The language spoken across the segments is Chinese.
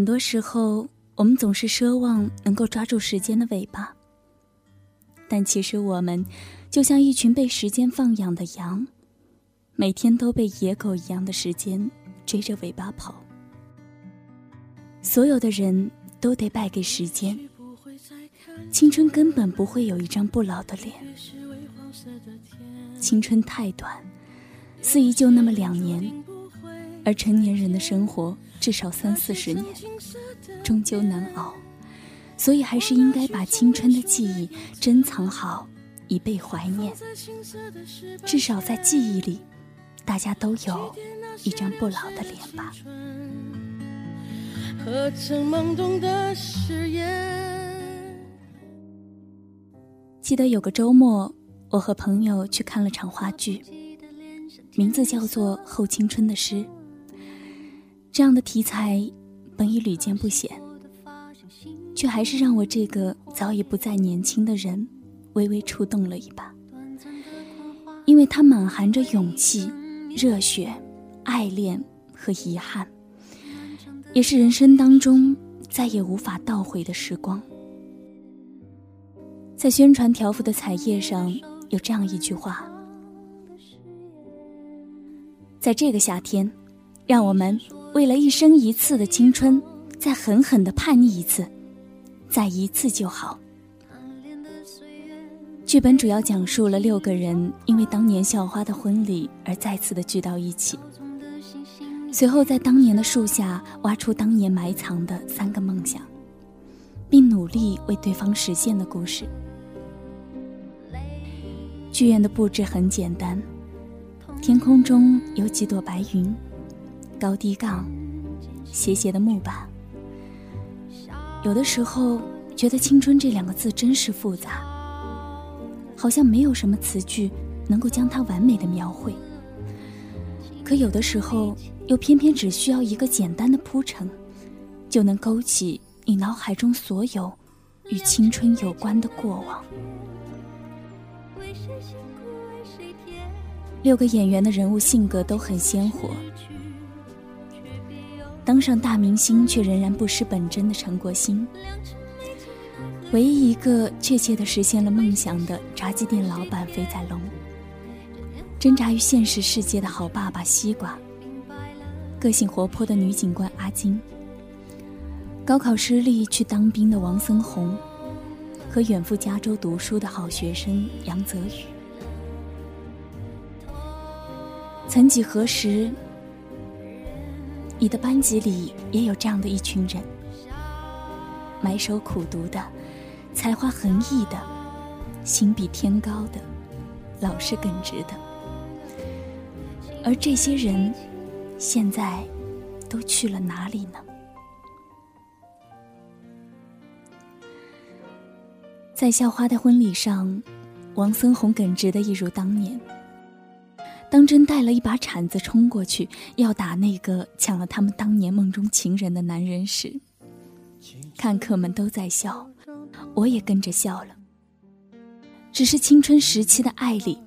很多时候，我们总是奢望能够抓住时间的尾巴，但其实我们就像一群被时间放养的羊，每天都被野狗一样的时间追着尾巴跑。所有的人都得败给时间，青春根本不会有一张不老的脸。青春太短，肆意就那么两年，而成年人的生活。至少三四十年，终究难熬，所以还是应该把青春的记忆珍藏好，以备怀念。至少在记忆里，大家都有一张不老的脸吧。记得有个周末，我和朋友去看了场话剧，名字叫做《后青春的诗》。这样的题材本已屡见不鲜，却还是让我这个早已不再年轻的人微微触动了一把，因为它满含着勇气、热血、爱恋和遗憾，也是人生当中再也无法倒回的时光。在宣传条幅的彩页上有这样一句话：在这个夏天，让我们。为了一生一次的青春，再狠狠的叛逆一次，再一次就好。剧本主要讲述了六个人因为当年校花的婚礼而再次的聚到一起，随后在当年的树下挖出当年埋藏的三个梦想，并努力为对方实现的故事。剧院的布置很简单，天空中有几朵白云。高低杠，斜斜的木板。有的时候觉得“青春”这两个字真是复杂，好像没有什么词句能够将它完美的描绘。可有的时候又偏偏只需要一个简单的铺陈，就能勾起你脑海中所有与青春有关的过往。六个演员的人物性格都很鲜活。当上大明星却仍然不失本真的陈国兴，唯一一个确切的实现了梦想的炸鸡店老板肥仔龙，挣扎于现实世界的好爸爸西瓜，个性活泼的女警官阿金，高考失利去当兵的王森红，和远赴加州读书的好学生杨泽宇。曾几何时。你的班级里也有这样的一群人，埋首苦读的，才华横溢的，心比天高的，老实耿直的。而这些人，现在都去了哪里呢？在校花的婚礼上，王森红耿直的一如当年。当真带了一把铲子冲过去要打那个抢了他们当年梦中情人的男人时，看客们都在笑，我也跟着笑了。只是青春时期的爱里，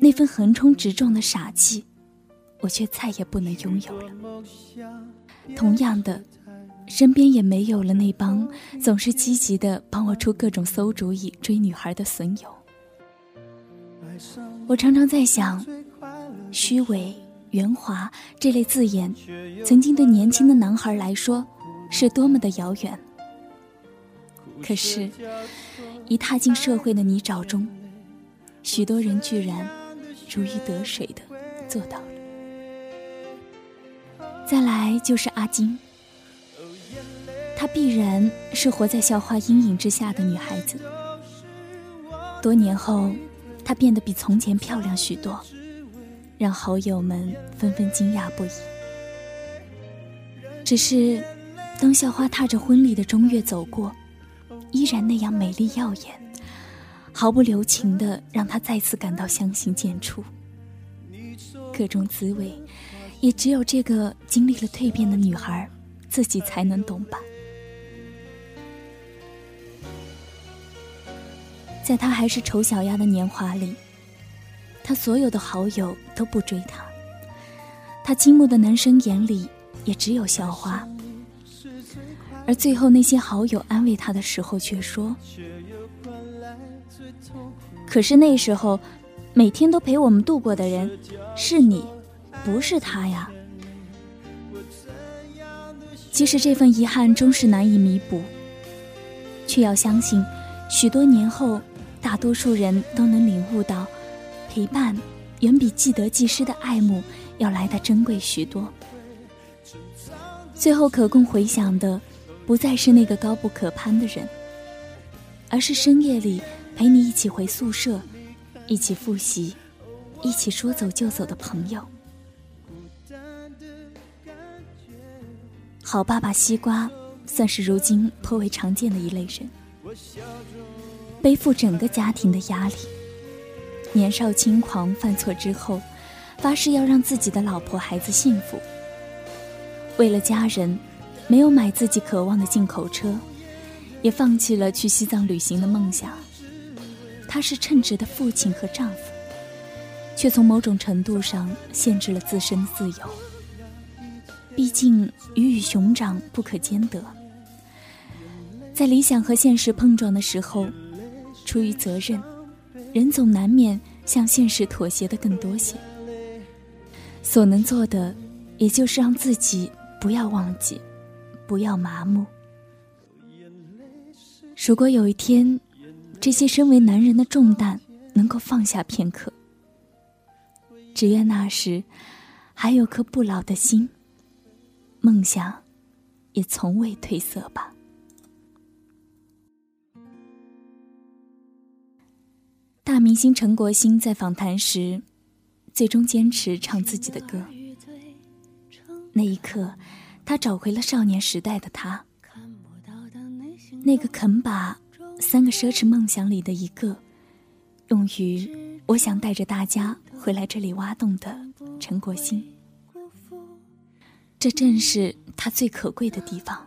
那份横冲直撞的傻气，我却再也不能拥有了。同样的，身边也没有了那帮总是积极的帮我出各种馊主意追女孩的损友。我常常在想。虚伪、圆滑这类字眼，曾经对年轻的男孩来说，是多么的遥远。可是，一踏进社会的泥沼中，许多人居然如鱼得水的做到了。再来就是阿金，她必然是活在校花阴影之下的女孩子。多年后，她变得比从前漂亮许多。让好友们纷纷惊讶不已。只是，当校花踏着婚礼的中月走过，依然那样美丽耀眼，毫不留情的让他再次感到相形见绌。各种滋味，也只有这个经历了蜕变的女孩自己才能懂吧。在她还是丑小鸭的年华里，她所有的好友都不追她，她倾慕的男生眼里也只有校花。而最后那些好友安慰她的时候，却说：“可是那时候，每天都陪我们度过的人，是你，不是他呀。”即使这份遗憾终是难以弥补，却要相信，许多年后，大多数人都能领悟到，陪伴远比既得既失的爱慕要来的珍贵许多。最后可供回想的，不再是那个高不可攀的人，而是深夜里陪你一起回宿舍，一起复习，一起说走就走的朋友。好爸爸西瓜，算是如今颇为常见的一类人，背负整个家庭的压力。年少轻狂，犯错之后，发誓要让自己的老婆孩子幸福。为了家人，没有买自己渴望的进口车，也放弃了去西藏旅行的梦想。他是称职的父亲和丈夫，却从某种程度上限制了自身自由。毕竟鱼与熊掌不可兼得，在理想和现实碰撞的时候，出于责任，人总难免向现实妥协的更多些。所能做的，也就是让自己不要忘记，不要麻木。如果有一天，这些身为男人的重担能够放下片刻，只愿那时还有颗不老的心。梦想，也从未褪色吧。大明星陈国兴在访谈时，最终坚持唱自己的歌。那一刻，他找回了少年时代的他，那个肯把三个奢侈梦想里的一个，用于我想带着大家回来这里挖洞的陈国兴。这正是他最可贵的地方，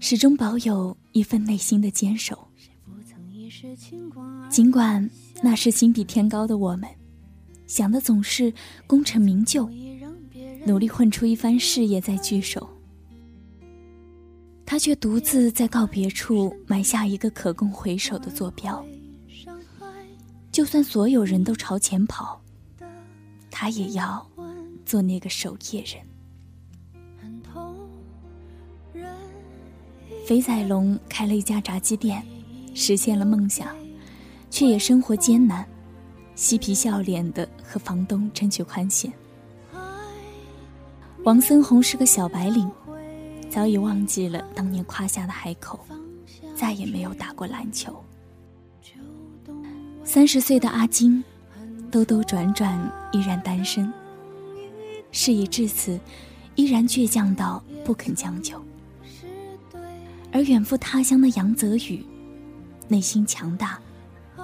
始终保有一份内心的坚守。尽管那是心比天高的我们，想的总是功成名就，努力混出一番事业再聚首，他却独自在告别处埋下一个可供回首的坐标。就算所有人都朝前跑，他也要做那个守夜人。肥仔龙开了一家炸鸡店，实现了梦想，却也生活艰难，嬉皮笑脸的和房东争取宽限。王森红是个小白领，早已忘记了当年夸下的海口，再也没有打过篮球。三十岁的阿金，兜兜转转依然单身，事已至此，依然倔强到不肯将就。而远赴他乡的杨泽宇，内心强大，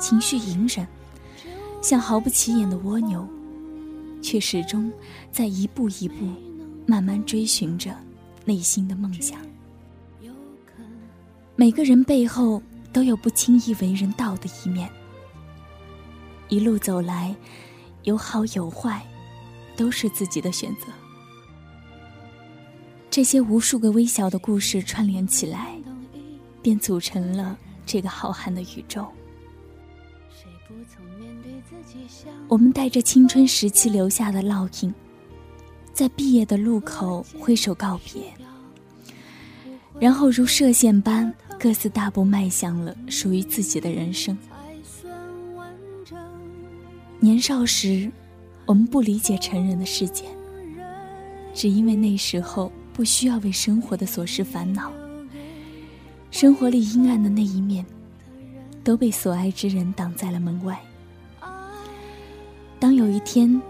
情绪隐忍，像毫不起眼的蜗牛，却始终在一步一步慢慢追寻着内心的梦想。每个人背后都有不轻易为人道的一面，一路走来，有好有坏，都是自己的选择。这些无数个微小的故事串联起来，便组成了这个浩瀚的宇宙。我们带着青春时期留下的烙印，在毕业的路口挥手告别，然后如射线般各自大步迈向了属于自己的人生。年少时，我们不理解成人的世界，只因为那时候。不需要为生活的琐事烦恼，生活里阴暗的那一面，都被所爱之人挡在了门外。当有一天，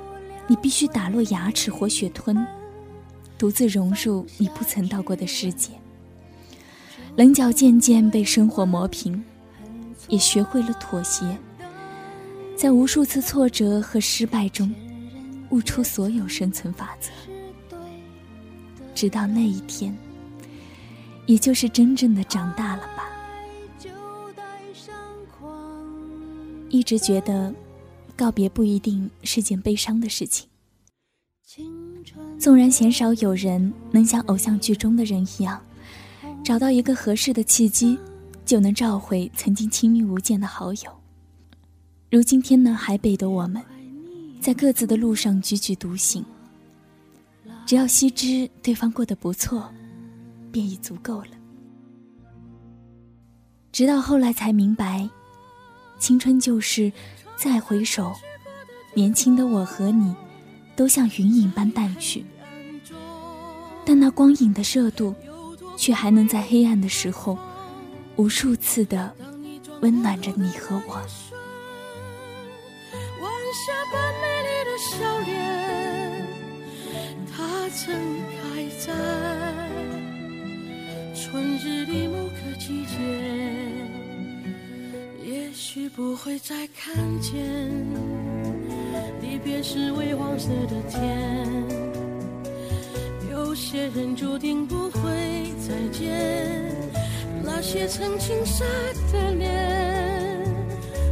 你必须打落牙齿活血吞，独自融入你不曾到过的世界。棱角渐渐被生活磨平，也学会了妥协，在无数次挫折和失败中，悟出所有生存法则。直到那一天，也就是真正的长大了吧。一直觉得，告别不一定是件悲伤的事情。纵然鲜少有人能像偶像剧中的人一样，找到一个合适的契机，就能召回曾经亲密无间的好友。如今天南海北的我们，在各自的路上踽踽独行。只要悉知对方过得不错，便已足够了。直到后来才明白。青春就是，再回首，年轻的我和你，都像云影般淡去。但那光影的热度，却还能在黑暗的时候，无数次的温暖着你和我。晚霞般美丽的笑脸，会再看见，离别时微黄色的天。有些人注定不会再见，那些曾青涩的脸。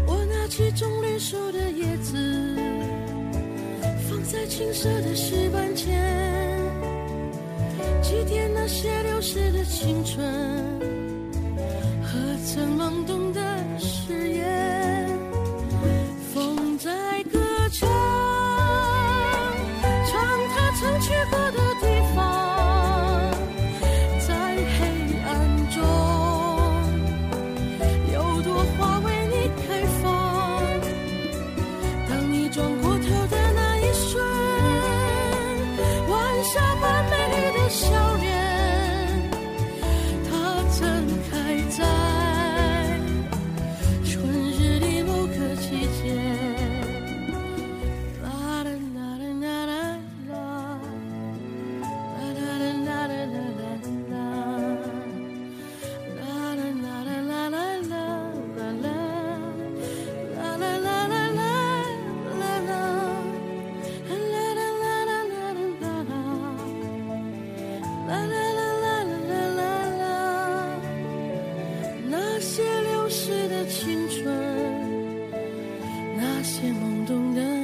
我拿起棕榈树的叶子，放在青涩的石板前，祭奠那些流逝的青春和。曾懵懂的誓言。那些懵懂的